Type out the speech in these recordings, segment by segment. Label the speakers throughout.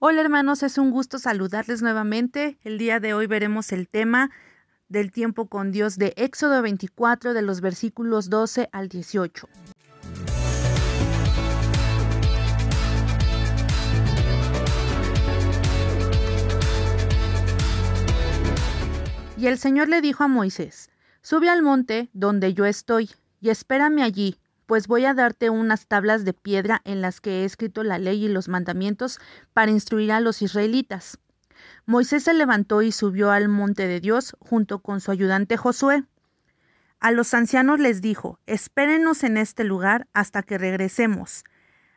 Speaker 1: Hola hermanos, es un gusto saludarles nuevamente. El día de hoy veremos el tema del tiempo con Dios de Éxodo 24 de los versículos 12 al 18. Y el Señor le dijo a Moisés, Sube al monte donde yo estoy, y espérame allí, pues voy a darte unas tablas de piedra en las que he escrito la ley y los mandamientos para instruir a los israelitas. Moisés se levantó y subió al monte de Dios junto con su ayudante Josué. A los ancianos les dijo, espérenos en este lugar hasta que regresemos.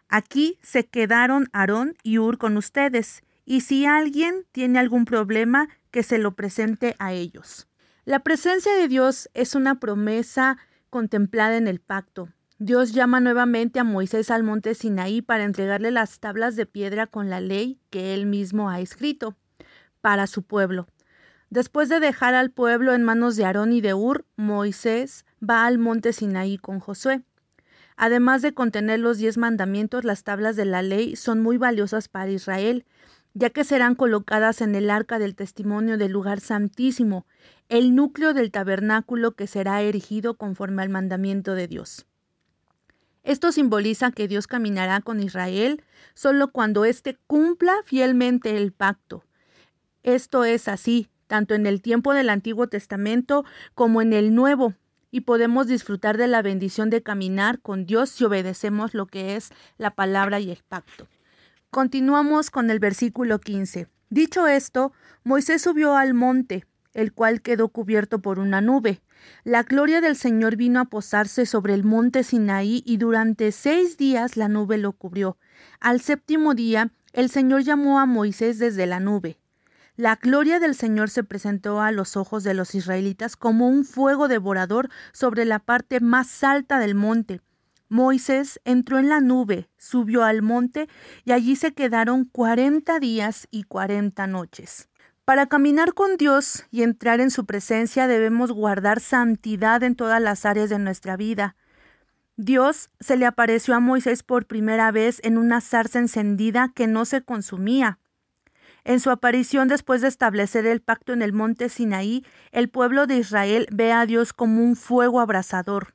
Speaker 1: Aquí se quedaron Aarón y Ur con ustedes, y si alguien tiene algún problema, que se lo presente a ellos. La presencia de Dios es una promesa contemplada en el pacto. Dios llama nuevamente a Moisés al monte Sinaí para entregarle las tablas de piedra con la ley que él mismo ha escrito para su pueblo. Después de dejar al pueblo en manos de Aarón y de Ur, Moisés va al monte Sinaí con Josué. Además de contener los diez mandamientos, las tablas de la ley son muy valiosas para Israel, ya que serán colocadas en el arca del testimonio del lugar santísimo, el núcleo del tabernáculo que será erigido conforme al mandamiento de Dios. Esto simboliza que Dios caminará con Israel solo cuando éste cumpla fielmente el pacto. Esto es así, tanto en el tiempo del Antiguo Testamento como en el Nuevo, y podemos disfrutar de la bendición de caminar con Dios si obedecemos lo que es la palabra y el pacto. Continuamos con el versículo 15. Dicho esto, Moisés subió al monte, el cual quedó cubierto por una nube. La gloria del Señor vino a posarse sobre el monte Sinaí y durante seis días la nube lo cubrió. Al séptimo día, el Señor llamó a Moisés desde la nube. La gloria del Señor se presentó a los ojos de los israelitas como un fuego devorador sobre la parte más alta del monte. Moisés entró en la nube, subió al monte y allí se quedaron cuarenta días y cuarenta noches. Para caminar con Dios y entrar en su presencia debemos guardar santidad en todas las áreas de nuestra vida. Dios se le apareció a Moisés por primera vez en una zarza encendida que no se consumía. En su aparición después de establecer el pacto en el monte Sinaí, el pueblo de Israel ve a Dios como un fuego abrasador.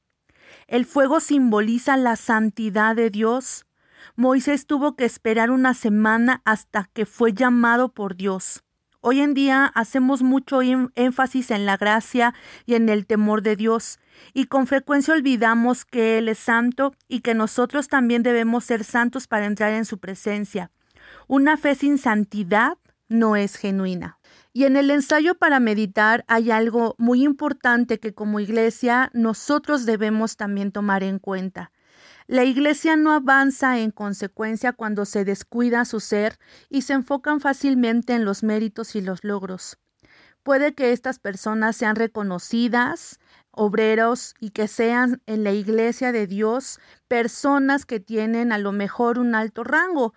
Speaker 1: El fuego simboliza la santidad de Dios. Moisés tuvo que esperar una semana hasta que fue llamado por Dios. Hoy en día hacemos mucho énfasis en la gracia y en el temor de Dios, y con frecuencia olvidamos que Él es santo y que nosotros también debemos ser santos para entrar en su presencia. Una fe sin santidad no es genuina. Y en el ensayo para meditar hay algo muy importante que como iglesia nosotros debemos también tomar en cuenta. La Iglesia no avanza en consecuencia cuando se descuida su ser y se enfocan fácilmente en los méritos y los logros. Puede que estas personas sean reconocidas, obreros y que sean en la Iglesia de Dios personas que tienen a lo mejor un alto rango,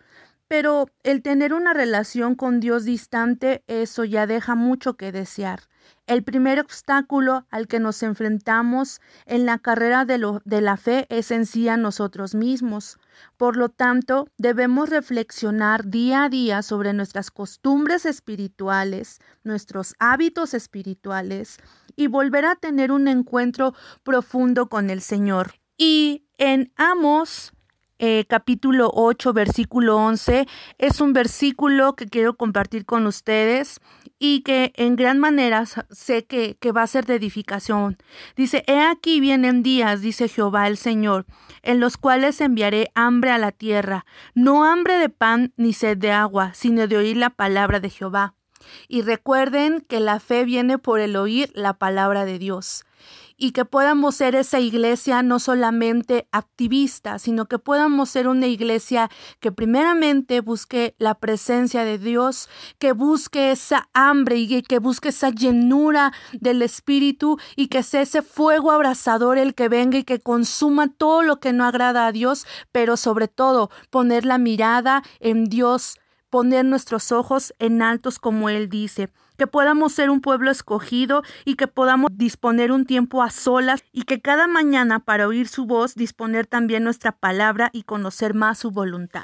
Speaker 1: pero el tener una relación con Dios distante, eso ya deja mucho que desear. El primer obstáculo al que nos enfrentamos en la carrera de, la fe es en sí a nosotros mismos. Por lo tanto, debemos reflexionar día a día sobre nuestras costumbres espirituales, nuestros hábitos espirituales y volver a tener un encuentro profundo con el Señor. Y en Amos eh, capítulo 8, versículo 11, es un versículo que quiero compartir con ustedes y que en gran manera sé que, que va a ser de edificación. Dice, He aquí vienen días, dice Jehová el Señor, en los cuales enviaré hambre a la tierra, no hambre de pan ni sed de agua, sino de oír la palabra de Jehová. Y recuerden que la fe viene por el oír la palabra de Dios y que podamos ser esa iglesia no solamente activista, sino que podamos ser una iglesia que primeramente busque la presencia de Dios, que busque esa hambre y que busque esa llenura del Espíritu y que sea ese fuego abrasador el que venga y que consuma todo lo que no agrada a Dios, pero sobre todo poner la mirada en Dios, poner nuestros ojos en altos como Él dice que podamos ser un pueblo escogido y que podamos disponer un tiempo a solas y que cada mañana para oír su voz disponer también nuestra palabra y conocer más su voluntad.